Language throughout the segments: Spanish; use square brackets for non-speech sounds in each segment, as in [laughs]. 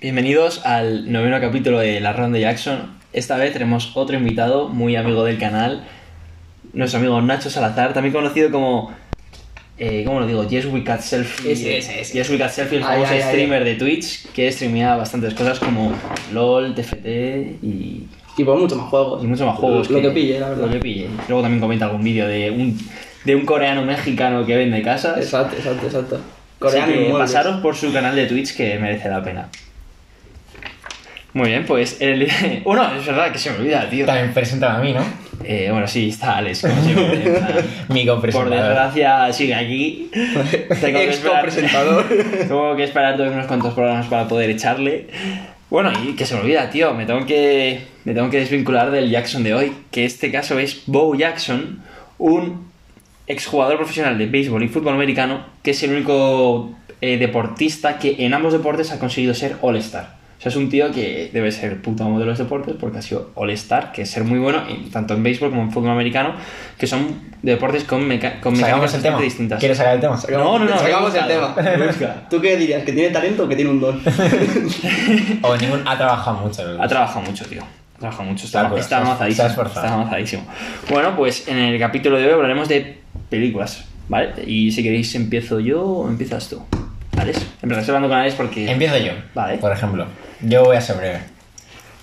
Bienvenidos al noveno capítulo de La Ronda Jackson. Esta vez tenemos otro invitado muy amigo del canal, nuestro amigo Nacho Salazar, también conocido como. Eh, ¿Cómo lo digo? Yes We Cat Selfie. Ese, ese, ese. Yes We Cat Selfie, el Ay, famoso ay, ay, streamer de Twitch que streamea bastantes cosas como LOL, TFT y, Y por mucho más juegos. y muchos más juegos. Lo que pille, la verdad. Lo que pille. Luego también comenta algún vídeo de un, de un coreano mexicano que vende casas. Exacto, exacto, exacto. Coreano muebles. pasaros por su canal de Twitch que merece la pena. Muy bien, pues el... [laughs] Bueno, es verdad que se me olvida, tío. También presentan a mí, ¿no? Eh, bueno, sí, está Alex, como siempre. [laughs] Mi Por copresentador. desgracia, sigue aquí. [laughs] Tengo que Ex esperar- copresentador. Tengo que esperar todos unos cuantos programas para poder echarle. Bueno, y que se me olvida, tío. Me tengo que, me tengo que desvincular del Jackson de hoy. Que este caso es Bo Jackson, un exjugador profesional de béisbol y fútbol americano, que es el único eh, deportista que en ambos deportes ha conseguido ser All-Star. O sea, es un tío que debe ser el puto amo de los deportes porque ha sido All-Star, que es ser muy bueno en- tanto en béisbol como en fútbol americano, que son deportes con, meca con mecánicas ¿Sacamos el tema? distintas. ¿Quieres sacar el tema? No, no, no, Sacamos el tema. [laughs] ¿Tú qué dirías? ¿Que tiene talento o que tiene un don? [laughs] O ningún... Ha trabajado mucho. los Ha trabajado mucho, tío. Ha trabajado mucho. Está, Está- está avanzadísimo. Está avanzadísimo. Bueno, pues en el capítulo de hoy hablaremos de películas, ¿vale? Y si queréis empiezo yo o empiezas tú. ¿Alex? Empezaré hablando con Alex porque... Empiezo yo. Vale. Por ejemplo. Yo voy a ser breve.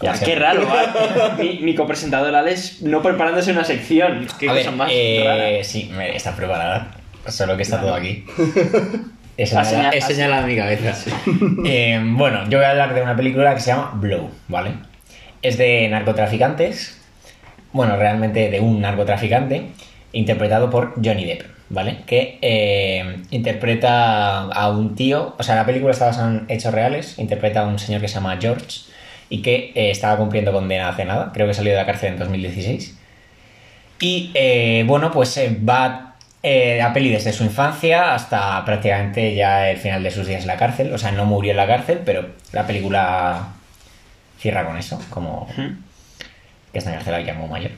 Ya, Como qué siempre. raro, [laughs] ¿vale? mi, mi copresentador Alex no preparándose una sección. Qué a cosa ver, más eh, rara. sí, está preparada. Solo que está Claro. todo aquí. [laughs] He señal- señalado mi cabeza. [laughs] Eh, bueno, yo voy a hablar de una película que se llama Blow, ¿vale? Es de narcotraficantes. Bueno, realmente de un narcotraficante. Interpretado por Johnny Depp, ¿vale? Que eh, interpreta a un tío. O sea, la película está basada en hechos reales. Interpreta a un señor que se llama George. Y que eh, estaba cumpliendo condena hace nada. Creo que salió de la cárcel en 2016. Y eh, bueno, pues va a peli desde su infancia hasta prácticamente ya el final de sus días en la cárcel. O sea, no murió en la cárcel, pero la película cierra con eso, como que está encarcelado ya como mayor.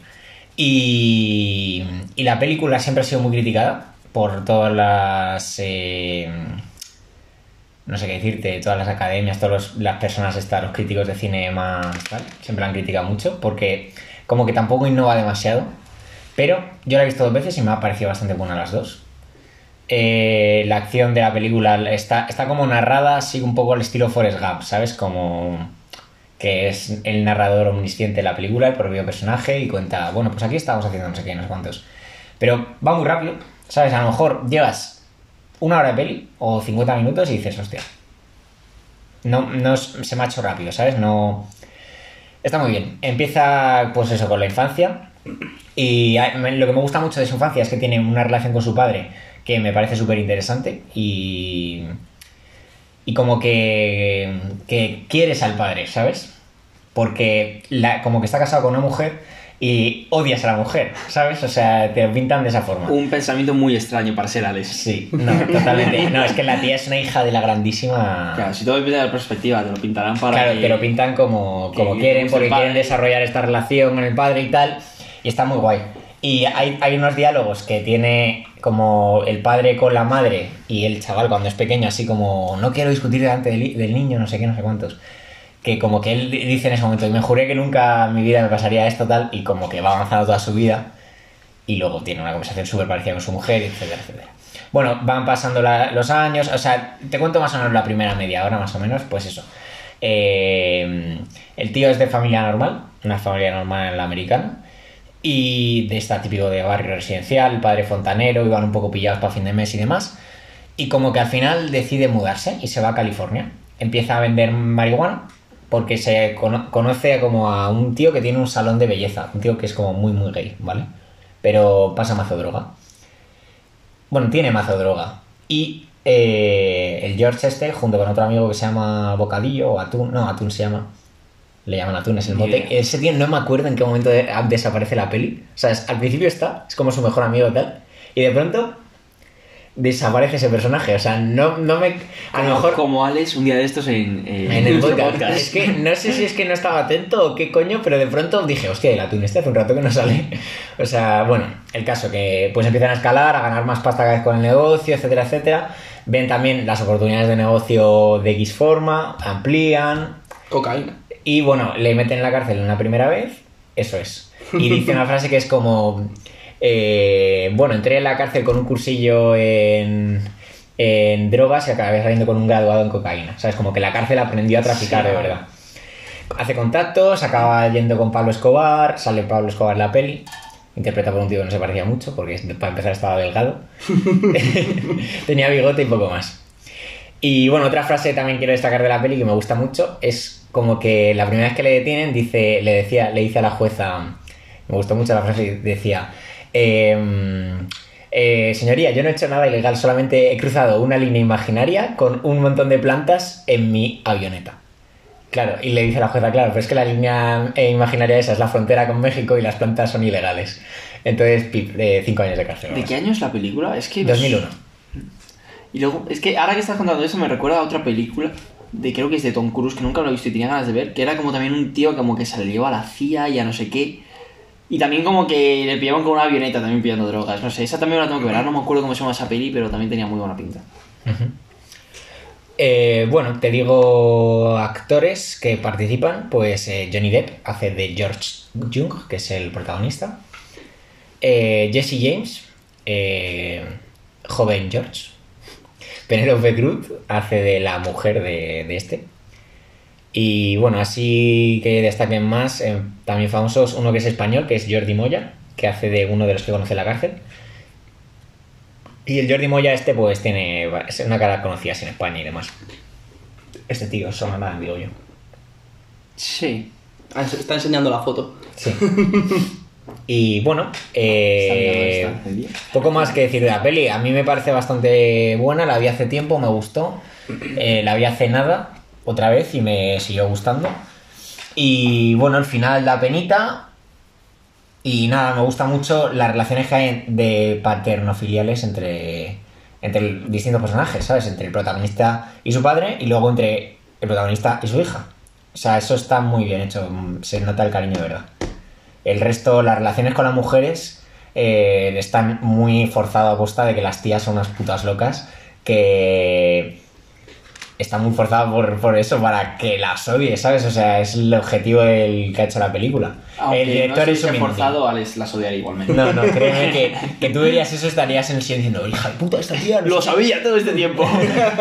Y, y la película siempre ha sido muy criticada por todas las... eh, no sé qué decirte, todas las academias, todas las personas, estas, los críticos de cine más tal, siempre la han criticado mucho porque como que tampoco innova demasiado. Pero yo la he visto dos veces y me ha parecido bastante buena las dos. Eh, la acción de la película está, está como narrada así un poco al estilo Forrest Gump, ¿sabes? Como que es el narrador omnisciente de la película, el propio personaje, y cuenta, bueno, pues aquí estamos haciendo no sé qué, no sé cuántos. Pero va muy rápido, ¿sabes? A lo mejor llevas una hora de peli o 50 minutos y dices, hostia. No, no se me ha hecho rápido, ¿sabes? No. Está muy bien. Empieza, pues eso, con la infancia. Y lo que me gusta mucho de su infancia es que tiene una relación con su padre que me parece súper interesante. Y. Y como que. que quieres al padre, ¿sabes? Porque la- como que está casado con una mujer y odias a la mujer, ¿sabes? O sea, te lo pintan de esa forma. Un pensamiento muy extraño para ser Alex. Sí, no, totalmente. No, es que la tía es una hija de la grandísima. Claro, si todo depende de la perspectiva, te lo pintarán para Claro, que... te lo pintan como, como que quieren, porque quieren desarrollar esta relación con el padre y tal. Y está muy guay. Y hay, hay unos diálogos que tiene como el padre con la madre y el chaval cuando es pequeño, así como no quiero discutir delante del, del niño, no sé qué, no sé cuántos. Que como que él dice en ese momento, y me juré que nunca en mi vida me pasaría esto tal, y como que va avanzando toda su vida. Y luego tiene una conversación súper parecida con su mujer, etcétera, etcétera. Bueno, van pasando la- los años, o sea, te cuento más o menos la primera media hora, más o menos, pues eso. Eh, el tío es de familia normal, una familia normal en la americana, y de esta típico de barrio residencial, padre fontanero, iban un poco pillados para fin de mes y demás, y como que al final decide mudarse y se va a California. Empieza a vender marihuana porque se cono- conoce como a un tío que tiene un salón de belleza, un tío que es como muy muy gay, ¿vale? Pero pasa mazo droga. Bueno, tiene mazo droga. Y eh, el George este, junto con otro amigo que se llama Bocadillo o Atún, no, Atún se llama. Le llaman Atún, es el mote. Ese tío no me acuerdo en qué momento de- desaparece la peli. O sea, es- al principio está, es como su mejor amigo y tal. Y de pronto desaparece ese personaje. O sea, no, no me. A lo mejor. Como Alex un día de estos en, eh, En el nuestro podcast. Es que no sé si es que no estaba atento o qué coño, pero de pronto dije, hostia, el atún este hace un rato que no sale. [laughs] O sea, bueno, el caso que pues empiezan a escalar, a ganar más pasta cada vez con el negocio, etcétera, etcétera. Ven también las oportunidades de negocio de X forma, amplían. Cocaína. Y bueno, le meten en la cárcel una primera vez, eso es. Y dice una [laughs] frase que es como, eh, bueno, entré en la cárcel con un cursillo en, en drogas y acabé saliendo con un graduado en cocaína. ¿Sabes? Como que la cárcel aprendió a traficar de verdad. Hace contactos, acaba yendo con Pablo Escobar, sale Pablo Escobar en la peli. Interpreta por un tío que no se parecía mucho, porque para empezar estaba delgado. [laughs] Tenía bigote y poco más. Y bueno, otra frase que también quiero destacar de la peli que me gusta mucho es como que la primera vez que le detienen dice, le decía, le dice a la jueza, me gustó mucho la frase, decía, em, eh, señoría, yo no he hecho nada ilegal, solamente he cruzado una línea imaginaria con un montón de plantas en mi avioneta. Claro, y le dice la jueza, claro, pero es que la línea eh, imaginaria esa es la frontera con México y las plantas son ilegales. Entonces, pi- eh, cinco años de cárcel. ¿De qué año es la película? Es que... 2001. Y luego, es que ahora que estás contando eso me recuerda a otra película de creo que es de Tom Cruise que nunca lo he visto y tenía ganas de ver, que era como también un tío como que llevó a la CIA y a no sé qué. Y también como que le pillaban con una avioneta también pillando drogas, no sé, esa también la tengo que ver, ahora no me acuerdo cómo se llama esa peli, pero también tenía muy buena pinta. Eh, bueno, te digo actores que participan. Pues eh, Johnny Depp hace de George Jung, que es el protagonista. Eh, Jesse James, eh, joven George. Penelope Cruz hace de la mujer de, de este. Y bueno, así que destaquen más, eh, también famosos, uno que es español, que es Jordi Moya, que hace de uno de los que conoce la cárcel. Y el Jordi Moya este pues tiene es una cara conocida en España y demás. Este tío, son nada, digo yo. Sí. Ah, Está enseñando la foto. Sí. [laughs] y bueno, eh, poco más que decir de la peli. A mí me parece bastante buena, la vi hace tiempo, me gustó. Eh, la vi hace nada, otra vez, y me siguió gustando. Y bueno, al final da penita. Y nada, me gusta mucho las relaciones que hay de paternofiliales entre, entre distintos personajes, ¿sabes? Entre el protagonista y su padre, y luego entre el protagonista y su hija. O sea, eso está muy bien hecho, se nota el cariño de verdad. El resto, las relaciones con las mujeres eh, están muy forzado a costa de que las tías son unas putas locas que está muy forzado por, por eso, para que las odie, ¿sabes? O sea, es el objetivo del que ha hecho la película. Aunque el director no es un forzado, Alex las odiaría igualmente. No, no, créeme que, [laughs] que tú verías eso, estarías en el silencio diciendo, hija de puta, esta tía... no Lo sabía todo este tiempo.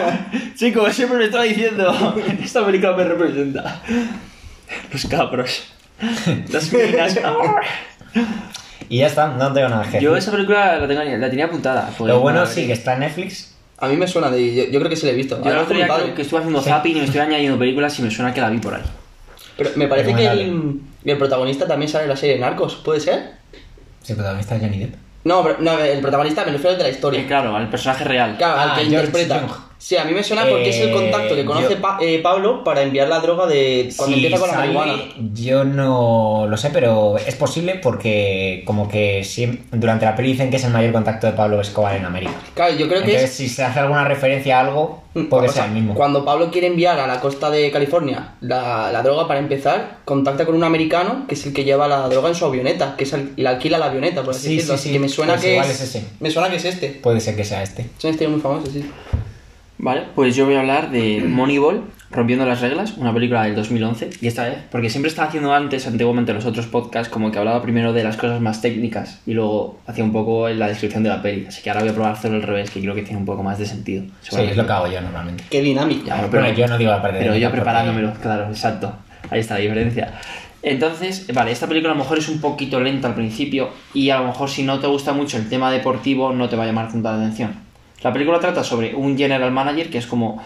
[laughs] Chico, siempre me estaba diciendo, [laughs] esta película me representa. Los cabros. [laughs] Las minas. qué". [laughs] Y ya está, no tengo nada que decir. Yo esa película la, tengo, la tenía apuntada. pues, Lo bueno a ver. sí que está en Netflix. A mí me suena de. Yo, yo creo que sí la he visto. Yo el otro día creo que estuve haciendo zapping y me estoy añadiendo películas y me suena que la vi por ahí. Pero me parece que el, el protagonista también sale en la serie Narcos, ¿puede ser? Sí, el protagonista es Johnny Depp. No, pero, no, el protagonista me refiero al de la historia. Eh, claro, al personaje real. Claro, al Ah, que George interpreta. Jung. Sí, a mí me suena porque es el Eh, contacto que conoce yo- Pa- eh, Pablo para enviar la droga de cuando Si empieza con la sale, marihuana. Yo no lo sé, pero es posible porque como que siem- durante la peli dicen que es el mayor contacto de Pablo Escobar en América. Claro, yo creo que es. si se hace alguna referencia a algo, puede o sea, ser el mismo. Cuando Pablo quiere enviar a la costa de California la, la droga para empezar, contacta con un americano que es el que lleva la droga en su avioneta, que es el, le alquila la avioneta, por así Sí, decirlo. sí, Así sí. que me suena Pues que igual es, es ese. Me suena que es este. Puede ser que sea este. Es estilo muy famoso, sí. Vale, pues yo voy a hablar de Moneyball, Rompiendo las Reglas, una película del 2011. Y esta vez, porque siempre estaba haciendo antes, antiguamente en los otros podcasts, como que hablaba primero de las cosas más técnicas y luego hacía un poco en la descripción de la peli. Así que ahora voy a probar a hacerlo al revés, que creo que tiene un poco más de sentido. Sí, es lo que hago yo normalmente. Qué dinámico. Ya, Bueno, yo no digo la parte Pero yo porque- preparándomelo, claro, exacto. Ahí está la diferencia. Entonces, vale, esta película a lo mejor es un poquito lenta al principio y a lo mejor si no te gusta mucho el tema deportivo no te va a llamar tanta la atención. La película trata sobre un general manager que es como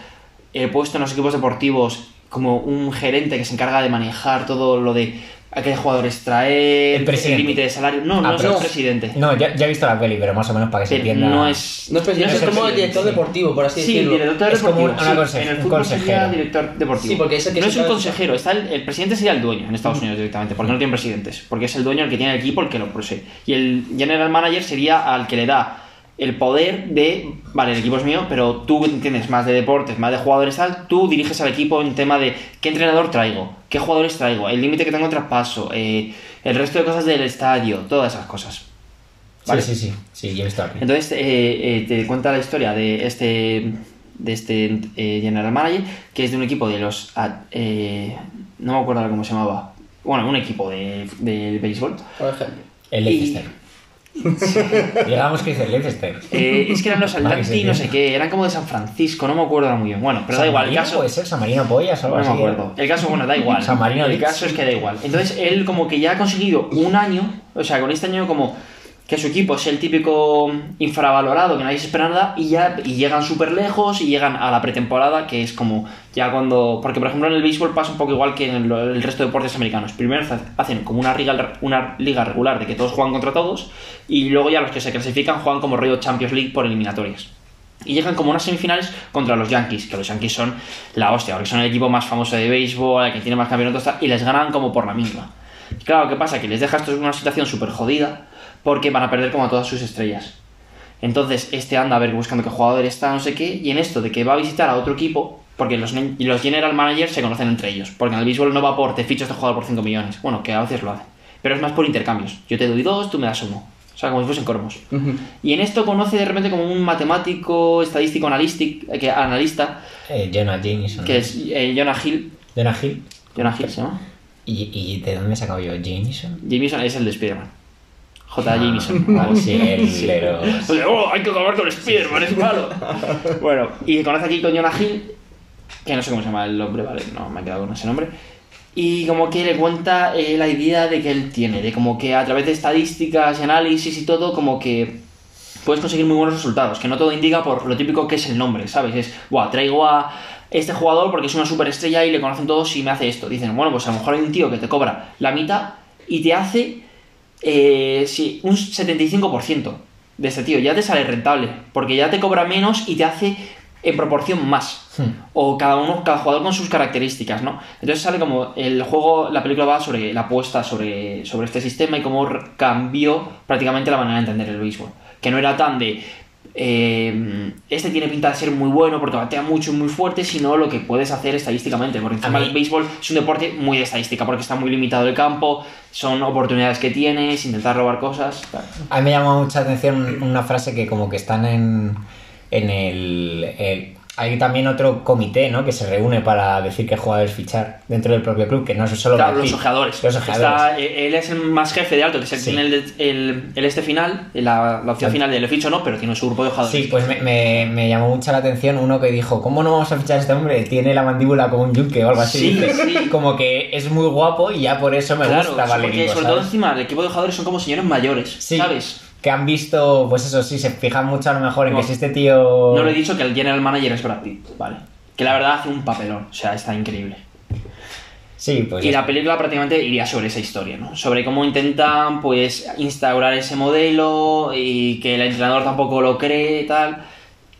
el puesto en los equipos deportivos como un gerente que se encarga de manejar todo lo de a qué jugadores traer, El límite de salario. No, Ah, no es el presidente. No, ya, ya he visto la peli, pero más o menos para que se entienda. no es. No es presidente, no es como el director sí. deportivo, por así Sí, decirlo. director Es como una sí. en el un fútbol sería consejero. director deportivo. Sí, porque es el que no es un consejero, está el, el presidente sería el dueño en Estados Unidos directamente, porque no tienen presidentes, porque es el dueño el que tiene el equipo el que lo posee. Y el general manager sería al que le da el poder de, vale, el equipo es mío, pero tú entiendes más de deportes, más de jugadores tal, tú diriges al equipo en tema de qué entrenador traigo, qué jugadores traigo, el límite que tengo en traspaso, eh, el resto de cosas del estadio, todas esas cosas. ¿Vale? Sí, sí, sí. Sí, yo he visto aquí. Entonces eh, eh, te cuenta la historia de este de este eh, general manager que es de un equipo de los ah, eh, no me acuerdo cómo se llamaba bueno un equipo de, de béisbol Por ejemplo. El Y- Leicester. [laughs] Digamos que dice el Leicester. Eh, es que eran los [laughs] Vale, Atlanti sí, no sé qué eran como de San Francisco no me acuerdo muy bien bueno pero da igual el caso Puede ser San Marino Pollas o algo no me así. acuerdo. El caso, bueno, da igual. San Marino el Leeds. caso es que da igual. Entonces, él como que ya ha conseguido un año, o sea, con este año como que su equipo es el típico infravalorado, que nadie se espera nada, y ya y llegan súper lejos y llegan a la pretemporada, que es como ya cuando... Porque, por ejemplo, en el béisbol pasa un poco igual que en el resto de deportes americanos. Primero hacen como una liga, una liga regular de que todos juegan contra todos, y luego ya los que se clasifican juegan como rollo Champions League por eliminatorias. Y llegan como unas semifinales contra los Yankees, que los Yankees son la hostia, porque son el equipo más famoso de béisbol, el que tiene más campeonatos, y les ganan como por la. Y claro, ¿qué pasa? Que les deja esto en una situación súper jodida, porque van a perder como a todas sus estrellas. Entonces, este anda a ver buscando qué jugador está, no sé qué, y en esto de que va a visitar a otro equipo, porque los, y los general managers se conocen entre ellos, porque en el béisbol no va por te ficho este jugador por 5 millones, bueno, que a veces lo hacen, pero es más por intercambios. Yo te doy dos, tú me das uno. O sea, como si fuesen cormos. Y en esto conoce de repente como un matemático, estadístico, eh, que, analista, Eh, Jonah Jameson. que es eh, Jonah Hill. Jonah Hill. Jonah Hill se llama. ¿Y, y de dónde he sacado yo? Jameson. Jameson es el de Spider-Man. J. Ah, Jameson. vale, [laughs] sí, el de los- O sea, oh, hay que acabar con Spider-Man, es malo. [laughs] bueno, y conoce aquí con Jonah Hill, que no sé cómo se llama el hombre, vale, no me he quedado con ese nombre. Y como que le cuenta eh, la idea de que él tiene, de como que a través de estadísticas y análisis y todo, como que puedes conseguir muy buenos resultados, que no todo indica por lo típico que es el nombre, ¿sabes? Es, buah, traigo a este jugador porque es una superestrella y le conocen todos y me hace esto. Dicen, bueno, pues a lo mejor hay un tío que te cobra la mitad y te hace eh, sí, un 75% de este tío. Ya te sale rentable, porque ya te cobra menos y te hace en proporción más. Hmm. O cada uno, cada jugador con sus características, ¿no? Entonces sale como el juego, la película va sobre la apuesta sobre, sobre este sistema y cómo cambió prácticamente la manera de entender el béisbol. Que no era tan de eh, este tiene pinta de ser muy bueno porque batea mucho y muy fuerte, sino lo que puedes hacer estadísticamente. Porque encima el béisbol es un deporte muy de estadística, porque está muy limitado el campo, son oportunidades que tienes, intentar robar cosas. A mí me llama mucha atención una frase que como que están en, en el, el- Hay también otro comité, ¿no? Que se reúne para decir qué jugadores fichar dentro del propio club, que no es solo... Claro, los ojeadores. Los ojeadores. Está- eh, él es el más jefe de alto, que es el que Sí. tiene el, el- el este final, la, la opción Sí. final de le ficho no, pero tiene su grupo de ojeadores. Sí, pues me, me- me llamó mucha la atención uno que dijo, ¿cómo no vamos a fichar a este hombre? Tiene la mandíbula como un yunque o algo así. Sí, sí. Como que es muy guapo y ya por eso me Claro, gusta sí, porque sobre todo encima el equipo de jugadores son como señores mayores, ¿sabes? Que han visto, pues eso sí, se fijan mucho a lo mejor en No. que si este tío... No lo he dicho que el general manager es Brad Pitt, vale. Que la verdad hace un papelón, o sea, está increíble. Sí, pues y la película prácticamente iría sobre esa historia, ¿no? Sobre cómo intentan, pues, instaurar ese modelo y que el entrenador tampoco lo cree y tal.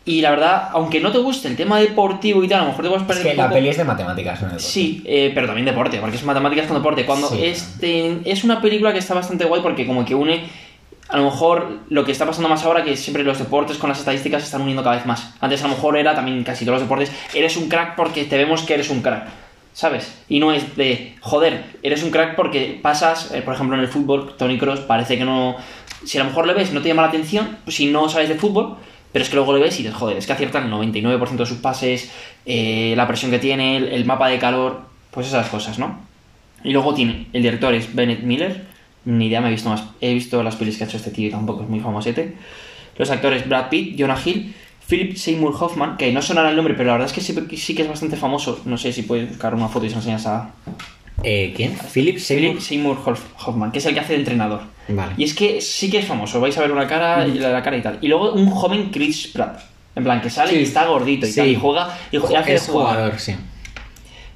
Y la verdad, aunque no te guste el tema deportivo y tal, a lo mejor te vas a Es perder que un la peli es de matemáticas, ¿no? Sí, eh, pero también deporte, porque es matemáticas con deporte. Cuando Sí. este es una película que está bastante guay porque como que une a lo mejor lo que está pasando más ahora que siempre los deportes con las estadísticas se están uniendo cada vez más. Antes a lo mejor era también casi todos los deportes, eres un crack porque te vemos que eres un crack. ¿Sabes? Y no es de, joder, eres un crack porque pasas, eh, por ejemplo en el fútbol, Tony Cross parece que no... Si a lo mejor le ves no te llama la atención, pues si no sabes de fútbol, pero es que luego le ves y dices, joder, es que acierta el 99% de sus pases, eh, la presión que tiene, el, el mapa de calor, pues esas cosas, ¿no? Y luego tiene, el director es Bennett Miller, ni idea, me he visto más, he visto las pelis que ha hecho este tío y tampoco es muy famosete. Los actores Brad Pitt, Jonah Hill, Philip Seymour Hoffman, que no sonará el nombre, pero la verdad es que sí, sí que es bastante famoso. No sé si puedes buscar una foto y se enseñas a Eh, ¿Quién? Philip Philip Seymour Hoff- Hoffman, que es el que hace de entrenador. Vale. Y es que sí que es famoso, vais a ver una cara y la, la cara y tal. Y luego un joven Chris Pratt, en plan, que sale Sí. y está gordito y Sí. tal, y juega y juega hace Es jugador. jugador, sí.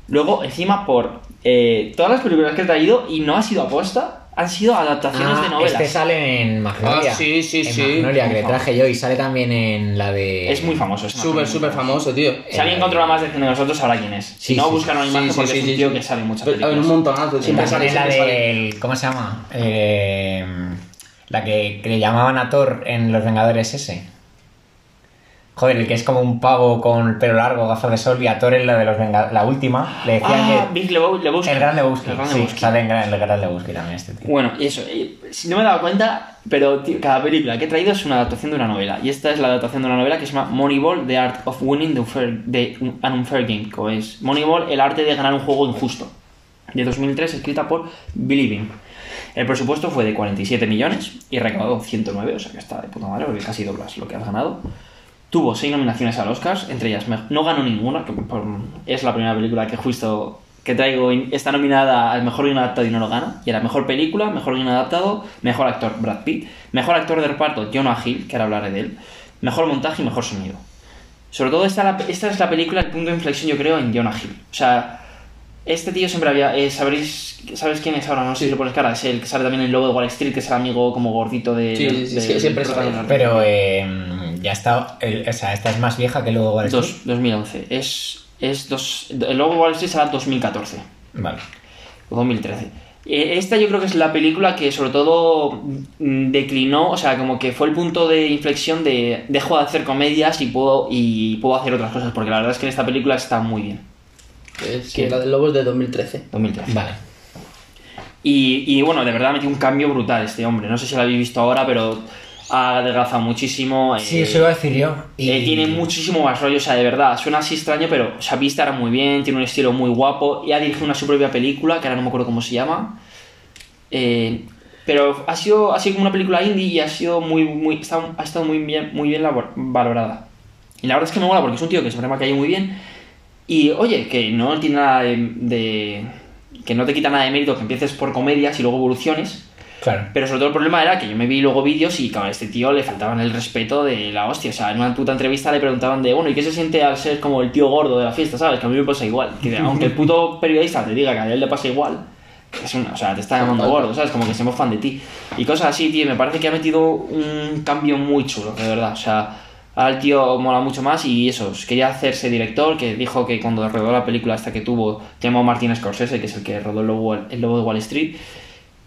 Luego, encima, por eh, todas las películas que he traído, y no ha sido aposta, han sido adaptaciones de Ah, novelas. este sale en Magnolia. Ah, sí, sí, en sí. Magnolia, que le traje yo y sale también en la de... Es muy famoso. Súper, súper famoso, tío. Si alguien controla más de cine de nosotros, sabrá quién es. Si Sí, no, sí, buscan una sí, imagen sí, porque sí, es un sí, tío sí. que sale en muchas películas. un montonazo, siempre sale, la del... ¿Cómo se llama? Eh, la que, que le llamaban a Thor en Los Vengadores ese. Joder, el que es como un pavo con el pelo largo, gafas de sol y a Thor en la de los Venga- la última. Le decían Ah, que. Big Lebo- Lebowski. El Gran Lebowski. El Gran sí, Lebowski. sale en Gran- el Gran Lebowski también este tío. Bueno, y eso, si no me he dado cuenta, pero tío, cada película que he traído es una adaptación de una novela. Y esta es la adaptación de una novela que se llama Moneyball, The Art of Winning the unfair, the- an Unfair Game. Como es Moneyball, el arte de ganar un juego injusto. De 2003, escrita por Billy Bean. El presupuesto fue de 47 millones y recaudó 109, o sea que está de puta madre, porque casi doblas lo que has ganado. Tuvo seis nominaciones al Oscars, entre ellas no ganó ninguna, que por- es la primera película que justo que traigo está nominada al mejor guion adaptado y no lo gana. Y era mejor película, mejor guion adaptado, mejor actor Brad Pitt, mejor actor de reparto Jonah Hill, que ahora hablaré de él, mejor montaje y mejor sonido. Sobre todo esta, la- esta es la película, el punto de inflexión yo creo en Jonah Hill. O sea, este tío siempre había... eh, ¿sabréis, ¿Sabes quién es ahora? No sé si le pones cara. Es el que sale también en el logo de Wall Street, que es el amigo como gordito de... Sí, de- sí, de- sí, siempre protagonista. Pero eh, ya está. el- o sea, esta es más vieja que luego Wall Street. Dos, 2011. Es, es dos, el logo Wall Street será 2014 Vale. o 2013. Eh, Esta yo creo que es la película que sobre todo mm, declinó, o sea, como que fue el punto de inflexión de dejo de hacer comedias y puedo, y puedo hacer otras cosas, porque la verdad es que en esta película está muy bien. Es que la del lobo es de 2013. 2013. Vale. Y, y bueno, de verdad metió un cambio brutal este hombre. No sé si lo habéis visto ahora, pero ha adelgazado muchísimo. Sí, eh, eso iba a decir yo. Y... Eh, tiene muchísimo más rollo, o sea, de verdad, suena así extraño, pero o sea, vista era muy bien, tiene un estilo muy guapo, y ha dirigido una su propia película, que ahora no me acuerdo cómo se llama. Eh, pero ha sido, ha sido como una película indie y ha sido muy, muy, está- ha estado muy bien, muy bien labor- valorada. Y la verdad es que me mola porque es un tío que siempre me ha caído muy bien. Y oye, que no tiene nada de, de- que no te quita nada de mérito que empieces por comedias y luego evoluciones. Claro. Pero sobre todo el problema era que yo me vi luego vídeos y claro, a este tío le faltaban el respeto de la hostia. O sea, en una puta entrevista le preguntaban de, bueno, ¿y qué se siente al ser como el tío gordo de la fiesta? ¿Sabes? Que a mí me pasa igual. Que [laughs] aunque el puto periodista te diga que a él le pasa igual, es una, o sea, te está llamando gordo, ¿sabes? Como que somos fan de ti. Y cosas así, tío, me parece que ha metido un cambio muy chulo, de verdad. O sea, ahora el tío mola mucho más y eso, quería hacerse director, que dijo que cuando rodó la película esta que tuvo, llamó Martin Scorsese, que es el que rodó el lobo, el lobo de Wall Street.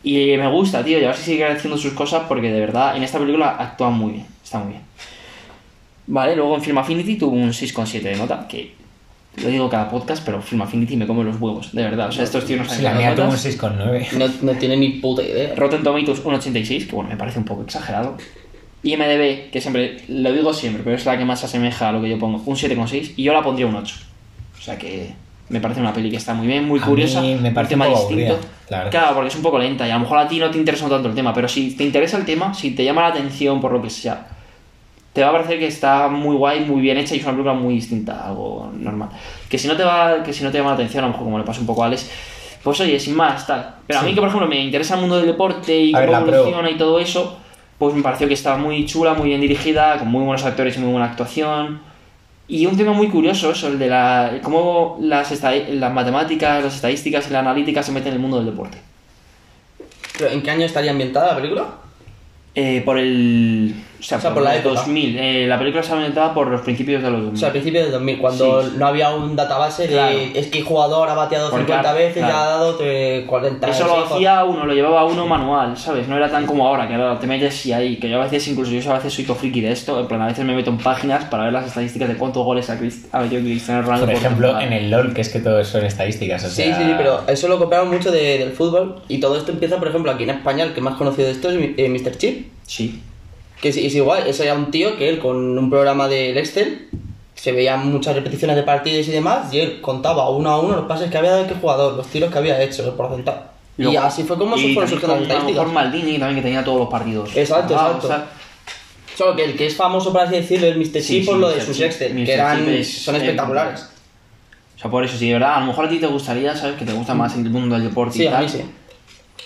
Y me gusta, tío, y a ver si sigue haciendo sus cosas porque de verdad en esta película actúa muy bien, está muy bien. Vale, luego en Film Affinity tuvo un 6,7 de nota, que lo digo cada podcast, pero Film Affinity me come los huevos, de verdad. O sea, estos tíos no Sí, saben la las mía tuvo un notas. 6,9. No, no tiene ni puta idea. Rotten Tomatoes un 86, que bueno, me parece un poco exagerado. IMDB, que siempre, lo digo siempre, pero es la que más se asemeja a lo que yo pongo, un 7,6, y yo la pondría un 8. O sea que me parece una peli que está muy bien, muy A curiosa, mí me parece tema un aburrida, la verdad. Claro, porque es un poco lenta y a lo mejor a ti no te interesa tanto el tema, pero si te interesa el tema, si te llama la atención por lo que sea, te va a parecer que está muy guay, muy bien hecha y es una película muy distinta, a algo normal. Que si no te va, que si no te llama la atención, a lo mejor como le pasa un poco a Alex, pues oye, sin más, tal. Pero a mí que por ejemplo me interesa el mundo del deporte y A cómo evoluciona y todo eso, pues me pareció que estaba muy chula, muy bien dirigida, con muy buenos actores y muy buena actuación. Y un tema muy curioso, eso, el de la, cómo las, las matemáticas, las estadísticas y la analítica se meten en el mundo del deporte. ¿Pero ¿En qué año estaría ambientada la película? Eh, por el. O sea, O sea, por, por la época. 2000. Eh, la película está ambientada por los principios de los 2000. O sea, al principio del 2000, cuando Sí. no había un database de Claro. es que el jugador ha bateado Porque, 50 claro, veces y claro. ha dado eh, 40 Eso lo hacía uno, lo llevaba uno manual, ¿sabes? No era tan como ahora, que ahora te metes y ahí, que yo a veces, incluso yo a veces soy friki de esto, en plan, a veces me meto en páginas para ver las estadísticas de cuántos goles ha, Crist- ha metido Cristiano Ronaldo. Por ejemplo, temporada. en el LOL, que es que todo son estadísticas. O Sí, sí, sí, pero eso lo copiaron mucho de- del fútbol y todo esto empieza, por ejemplo, aquí en España, el que más conocido de esto es eh, Mr. Chip. Sí. Que es, es igual, eso era un tío que él con un programa del Excel se veían muchas repeticiones de partidos y demás y él contaba uno a uno los pases que había dado qué jugador, los tiros que había hecho, el porcentaje. Y, así fue como se fueron surgiendo las a estadísticas. Maldini también que tenía todos los partidos. Exacto, Ah, exacto. o sea, Solo que el que es famoso, por así decirlo, es Mr. Sí, por sí, lo de sus. Excel, que eran, son espectaculares. o sea, por eso, sí, de verdad, a lo mejor a ti te gustaría, ¿sabes? Que te gusta más el mundo del deporte Sí, y a tal. mí sí.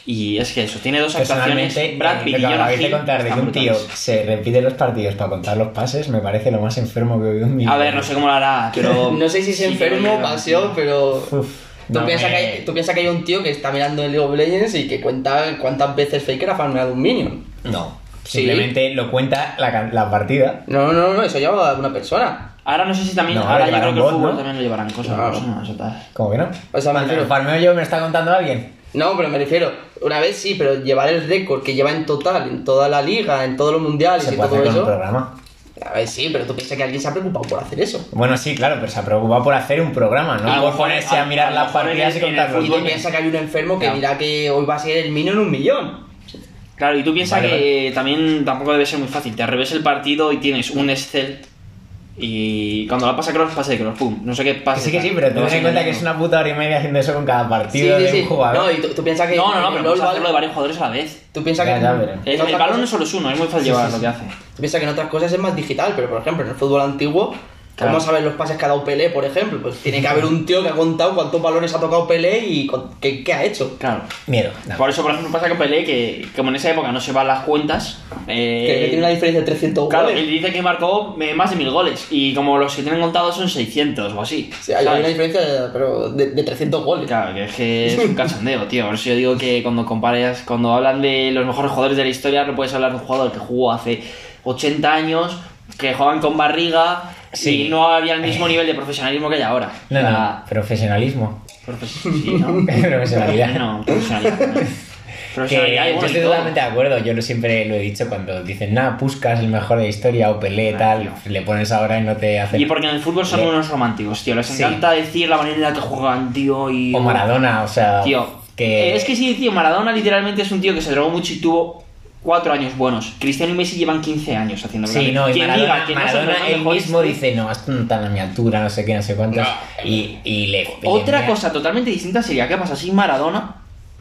Y es que eso, tiene dos actuaciones. Personalmente, Brad Pitt y que Jonah Hill contar de que un tío se repite los partidos para contar los pases me parece lo más enfermo que he oído en mi vida. A ver, no sé cómo lo hará, [laughs] pero. No sé si es sí enfermo, pasión, pero... Uf, Tú, no piensas me- que hay, tú piensas que hay un tío que está mirando el League of Legends y que cuenta cuántas veces Faker ha farmeado un minion. No, Sí. simplemente lo cuenta la, la partida. No, no, no, eso lleva una persona. Ahora no sé si también. No, ahora yo creo que el fútbol ¿no? también lo llevarán cosas. Claro. personas, o tal. ¿Cómo que no? O sea, me refiero- farmeo yo me lo está contando alguien. No, pero me refiero, una vez sí, pero llevar el récord que lleva en total, en toda la liga, en todos los mundiales Se y puede todo hacer con un eso. programa. A ver, sí, pero tú piensas que alguien se ha preocupado por hacer eso. Bueno, sí, claro, pero se ha preocupado por hacer un programa, ¿no? A por ponerse a a- mirar a las partidas y contar los Y tú piensas que hay un enfermo que Claro. dirá que hoy va a ser el mínimo en un millón. Claro, y tú piensas Vale, que también tampoco debe ser muy fácil. Te revés el partido y tienes un Excel y cuando la pasa Cross, pasa de Cross, pum. No sé qué pasa. sí, que sí, pero ten en cuenta que es una puta hora y media haciendo eso con cada partido de un jugador. No, y tú, tú piensas que. No, no, no, pero puedes hacerlo de varios jugadores a la vez. Tú piensas Ya, que. ya, pero- El, balón no solo es uno, es muy fácil llevar lo que hace. Tú piensas que en otras cosas es más digital, pero por ejemplo, en el fútbol antiguo, Claro. ¿cómo sabes los pases que ha dado Pelé, por ejemplo? Pues tiene que haber un tío que ha contado cuántos balones ha tocado Pelé y con- qué, qué ha hecho. Claro. Miedo. no. Por eso, por ejemplo, pasa con Pelé que, como en esa época no se van las cuentas. eh, Que, que tiene una diferencia de 300 Claro, goles. él dice que marcó eh, más de mil goles. Y como los que tienen contados son 600 o así. Sí, hay, una diferencia de, pero de, de 300 goles. Claro, que es que es un [laughs] cachondeo, tío. Por eso yo digo que cuando comparas, cuando hablan de los mejores jugadores de la historia, no puedes hablar de un jugador que jugó hace 80 años, que jugaban con barriga Sí. y no había el mismo nivel de profesionalismo que hay ahora. No, profesionalismo. profes- sí, ¿no? [laughs] Profesionalidad. No, [laughs] profesionalidad. yo estoy totalmente de acuerdo, yo siempre lo he dicho cuando dicen, nada, Puskas el mejor de la historia o Pelé, tal, le pones ahora y no te hace... Y porque en el fútbol son Le- unos románticos, tío. Les Sí. encanta decir la manera en la que juegan, tío. Y... O Maradona, o sea, Tío, que... es que sí, tío, Maradona literalmente es un tío que se drogó mucho y tuvo cuatro años buenos. Cristiano y Messi llevan 15 años haciendo Sí, no, y Maradona, que no Maradona él mismo dice, no, esto no está a mi altura, no sé qué, no sé cuántos, No. y, y le... Otra cosa totalmente distinta sería qué pasa si Maradona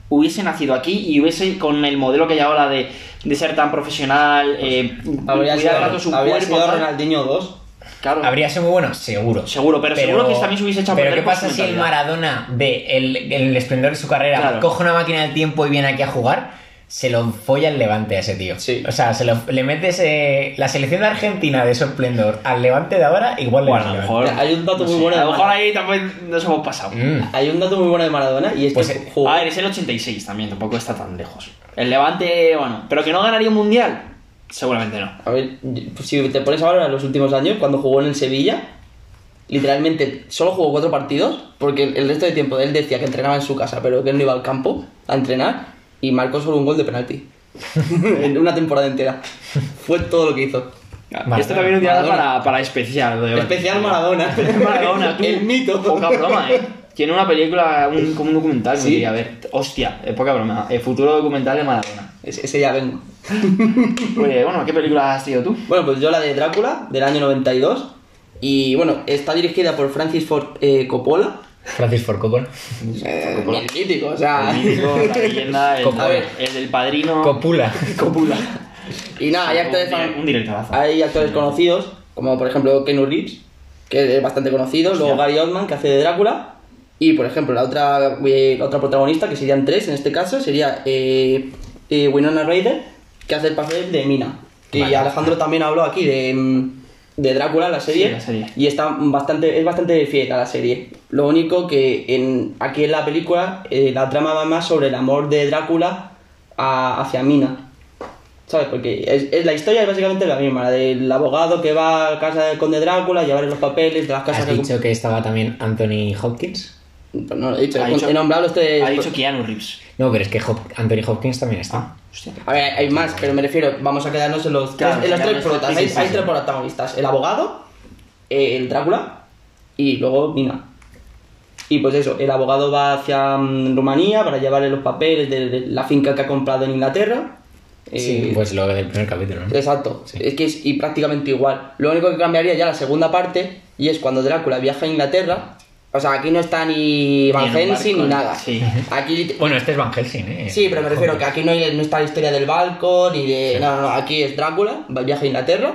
hubiese nacido aquí y hubiese con el modelo que hay ahora de, de ser tan profesional, eh, Habría cuidar sido, tanto su habría cuerpo, sido tal. Ronaldinho 2. Claro. Habría sido muy bueno, seguro. Seguro, pero seguro que también se hubiese echado a Pero ¿qué pasa si el? Maradona ve el, el esplendor de su carrera, Claro. coge una máquina del tiempo y viene aquí a jugar? Se lo folla el Levante a ese tío. Sí. O sea, se lo- le metes eh, la selección de Argentina de su esplendor al Levante de ahora, igual le Bueno, a lo mejor. Hay un dato no muy sé, bueno A de lo mejor Maradona. ahí también nos hemos pasado. Levante. Hay un dato muy bueno de Maradona y es Pues, que eh, jugó- A ver, es el 86 también, tampoco está tan lejos. El Levante, bueno, pero que no ganaría un mundial, seguramente no. A ver, pues si te pones ahora en los últimos años, cuando jugó en el Sevilla, literalmente solo jugó cuatro partidos, porque el el resto de tiempo él decía que entrenaba en su casa, pero que él no iba al campo a entrenar, y marcó solo un gol de penalti. [laughs] en una temporada entera. Fue todo lo que hizo. Maradona. Esto también un día para, para especial. de- Especial Maradona. Maradona, tú. El mito. Poca broma, eh. Tiene una película, un, como un documental, Sí. sí. a ver, hostia, eh, poca broma. El futuro documental de Maradona. Ese, ese ya vengo. [laughs] Pues, bueno, ¿qué película has traído tú? Bueno, pues yo la de Drácula, del año 92. Y bueno, está dirigida por Francis Ford eh, Coppola. Francis Ford Coppola. Eh, el mítico, o sea. El mítico, la leyenda, el, [laughs] A ver. el del padrino. Copula. [laughs] Copula. Y nada, hay actores, Un direct- un directorazo. hay actores conocidos, como por ejemplo Keanu Reeves, que es bastante conocido, luego. Gary Oldman, que hace de Drácula, y por ejemplo la otra, eh, la otra protagonista, que serían tres en este caso, sería eh, eh, Winona Ryder, que hace el papel de Mina. Y Vale. Alejandro también habló aquí de, mm, de Drácula, la serie, Sí, la serie. y está bastante, es bastante fiel a la serie. Lo único que en, aquí en la película eh, la trama va más sobre el amor de Drácula a- hacia Mina. ¿Sabes? Porque es, es- la historia es básicamente la misma, la del abogado que va a casa del conde Drácula, llevarle los papeles de las casas ¿Has que... dicho que estaba también Anthony Hopkins? Pues no lo he dicho, Ha he, dicho- nombrado tres... Ha dicho Keanu Reeves. No, pero es que Hop- Anthony Hopkins también está. Ah, hostia. A ver, hay más, pero me refiero, vamos a quedarnos en los, Claro, tres, en los tres hay, tres protagonistas, el abogado, el Drácula y luego Mina. Y pues eso, el abogado va hacia mm, Rumanía para llevarle los papeles de, la finca que ha comprado en Inglaterra. Sí, Eh, pues lo del primer capítulo, ¿no? Exacto, Sí. es que es y prácticamente igual. Lo único que cambiaría ya la segunda parte y es cuando Drácula viaja a Inglaterra. O sea, aquí no está ni Van Ni Helsing ni nada. sí. Aquí [laughs] Bueno, este es Van Helsing, ¿eh? Sí, pero me refiero que aquí no, hay- no está la historia del barco ni de. No, no, no, aquí es Drácula, va- viaja a Inglaterra,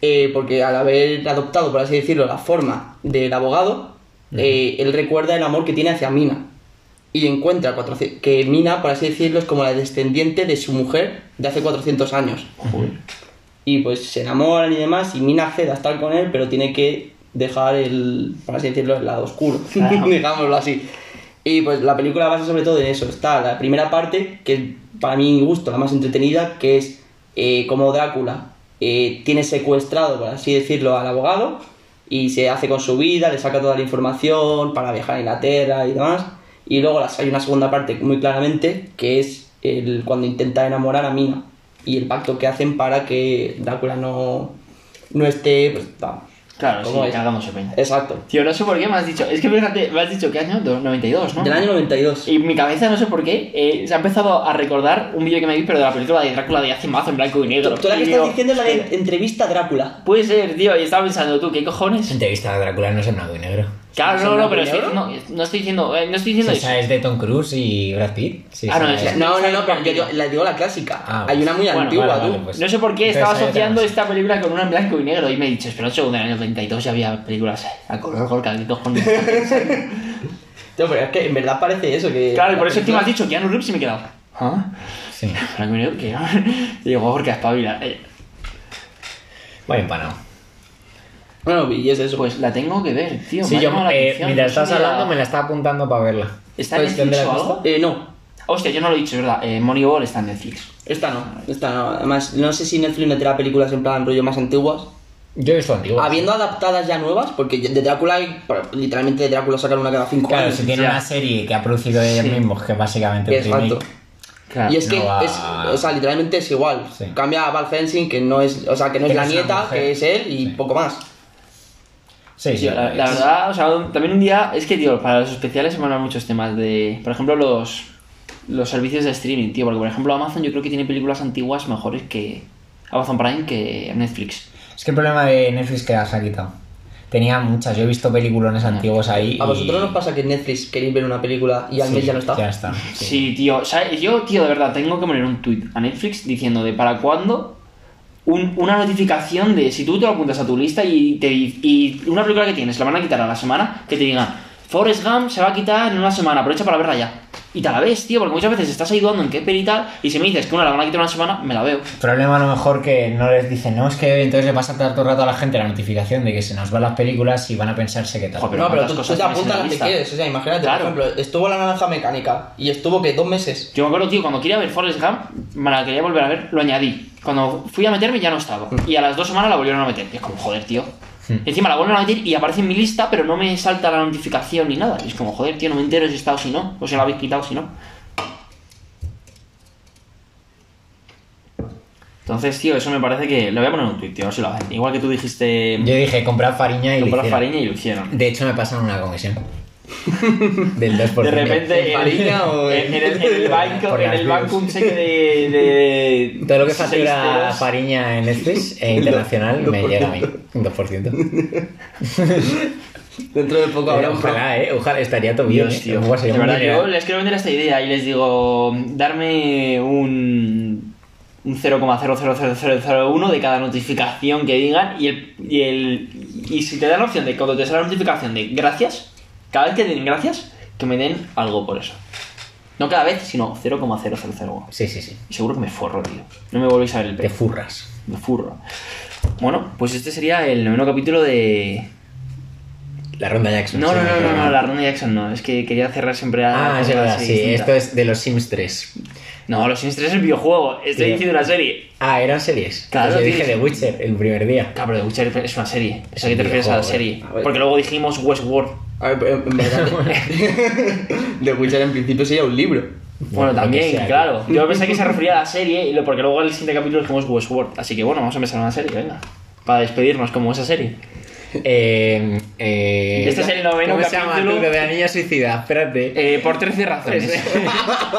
eh, porque al haber adoptado, por así decirlo, la forma del abogado, eh, él recuerda el amor que tiene hacia Mina. Y encuentra 400 que Mina, por así decirlo, es como la descendiente de su mujer de hace 400 años. Y pues se enamoran y demás, y Mina accede a estar con él, pero tiene que dejar el, por así decirlo, el lado oscuro, Claro. [laughs] digámoslo así. Y pues la película basa sobre todo en eso. Está la primera parte, que es para mi gusto la más entretenida, que es eh, como Drácula eh, tiene secuestrado, por así decirlo, al abogado y se hace con su vida, le saca toda la información para viajar a Inglaterra y demás. Y luego hay una segunda parte muy claramente, que es el, cuando intenta enamorar a Mina y el pacto que hacen para que Drácula no, no esté, pues. Claro, ¿Cómo sí, es? cagándose peña. Exacto. Tío, no sé por qué me has dicho. Es que fíjate, me has dicho ¿qué año? Do- 92, ¿no? Del año 92. Y mi cabeza, no sé por qué, eh, se ha empezado a recordar un vídeo que me vi, pero de la película de Drácula de hace mazo en blanco y negro. Tú la que Y estás diciendo es la de entrevista a Drácula. Puede ser, tío, y estaba pensando, tú, ¿qué cojones? Entrevista a Drácula no es en blanco y negro. Claro, ¿Es no, no, pero estoy, negro? no, no estoy diciendo, eh, no estoy diciendo eso. esa es de Tom Cruise y Brad Pitt. Sí, Ah, no, esa es- No, no, no, pero yo, yo le digo la clásica. Ah, Hay una muy bueno, antigua, vale, tú. vale, pues. No sé por qué Entonces, estaba ahí asociando tenemos. esta película con una en blanco y negro y me he dicho, espera un segundo, en el año 32 ya había películas a color, Gorka, ¿qué cojones? [laughs] Tío, pero es que en verdad parece eso. Que claro, y por eso encima has película- dicho Keanu Reeves y me he quedado. ¿Ah? Sí. [laughs] Blanco y negro, [laughs] ¿qué? Y digo, Gorka, espabila. Eh, Muy empanado. Bueno, y es eso. Pues la tengo que ver, tío. Sí, yo, eh, atención, mientras no estás hablando, me la estaba apuntando para verla. ¿Está en ¿Sabes dónde Netflix la o algo? Eh, no, Hostia, yo no lo he dicho, es verdad. Eh, Moneyball está en Netflix. esta no. Esta no. Además, no sé si Netflix meterá películas en plan rollo más antiguas. Yo he visto antiguo. Habiendo adaptadas ya nuevas, porque de Drácula hay. literalmente de Drácula sacan una cada cinco Claro, años. si tiene ya. una serie que ha producido ellos Sí. mismos, que básicamente es Exacto. Claro. Y es que no es, o sea, literalmente es igual. Sí. Cambia a Val Fencing, que no es, o sea, que no es Que la es nieta, mujer. que es él y poco más. Sí, sí. La, verdad, o sea, también un día, es que, tío, para los especiales se me hablan muchos temas de, por ejemplo, los, los servicios de streaming, tío, porque, por ejemplo, Amazon yo creo que tiene películas antiguas mejores que Amazon Prime que Netflix. Es que el problema de Netflix que las ha quitado. Tenía muchas, yo he visto peliculones antiguos ahí. A y- vosotros nos pasa que en Netflix queréis ver una película y al Sí, mes ya no está. Ya está. sí. Sí, tío, o sea, yo, tío, de verdad, tengo que poner un tweet a Netflix diciendo de para cuándo un- una notificación de si tú te lo apuntas a tu lista y, te, y una película que tienes la van a quitar a la semana, que te digan Forrest Gump se va a quitar en una semana, aprovecha para verla ya. Y te la ves, tío, porque muchas veces estás ahí dudando en qué peli y tal, y si me dices que una la van a quitar en una semana, me la veo. Problema a lo mejor que no les dicen, no, es que entonces le pasa todo el rato a la gente la notificación de que se nos van las películas y van a pensarse que tal. Joder, Pero no, pero ¿cuántas tú, tú te apuntas la las que quieres. O sea, imagínate, Claro. por ejemplo, estuvo la naranja mecánica y estuvo que dos meses. Yo me acuerdo, tío, cuando quería ver Forrest Gump, me la quería volver a ver, lo añadí. Cuando fui a meterme ya no estaba. Y a las dos semanas la volvieron a meter. Y es como, joder, tío. Encima la vuelven a meter y aparece en mi lista, pero no me salta la notificación ni nada. Y es como, joder, tío, no me entero si está o si no. O si la habéis quitado o si no. Entonces, tío, eso me parece que... Le voy a poner un tweet, tío, a ver si lo hacen. Igual que tú dijiste... Yo dije, comprar fariña y lo comprar hicieron. farina y lo hicieron. De hecho, me pasaron una comisión. Del 2%. De repente, ¿En farina o en, en- en el, en el [laughs] banco, en el un cheque de... de [laughs] Todo lo que factura. Fariña en Netflix e internacional me llega a mí. Un 2%. [laughs] Dentro de poco habrá. Ojalá, eh. Ojalá estaría todo bien. Dios, eh. tío. De verdad, yo les quiero vender esta idea y les digo, darme un, un 0,00001 de cada notificación que digan y, el, y, el, y si te dan la opción de cuando te sale la notificación de gracias, cada vez que den gracias, que me den algo por eso. No cada vez, sino 0,0001. Sí, sí, sí. Y seguro que me forro, tío. No me volvéis a ver el Te precio. furras. Me furro. Bueno, pues este sería el noveno capítulo de... La ronda Jackson. No, sí, no, no, no, no, la ronda Jackson no. Es que quería cerrar siempre a... Ah, es verdad, sí. distinta. Esto es de los Sims 3. No, los Sims 3 es el videojuego. Estoy Sí. diciendo una serie. Ah, eran series. Claro, Pues yo dije. The Witcher el primer día. Claro, pero The Witcher es una serie. Es ¿A qué te refieres a la serie? A ver. Porque luego dijimos Westworld. A ver, pero en verdad. [laughs] The [laughs] Witcher en principio sería un libro. Bueno, también, sea, claro. Yo pensé que se refería a la serie, y lo- porque luego el siguiente capítulo dijimos Westworld. Así que bueno, vamos a empezar una serie, venga. Para despedirnos como esa serie. Eh, eh, Este es el noveno ¿Cómo se llama capítulo. tú, de la niña suicida? Espérate. Eh, por 13 razones. [laughs]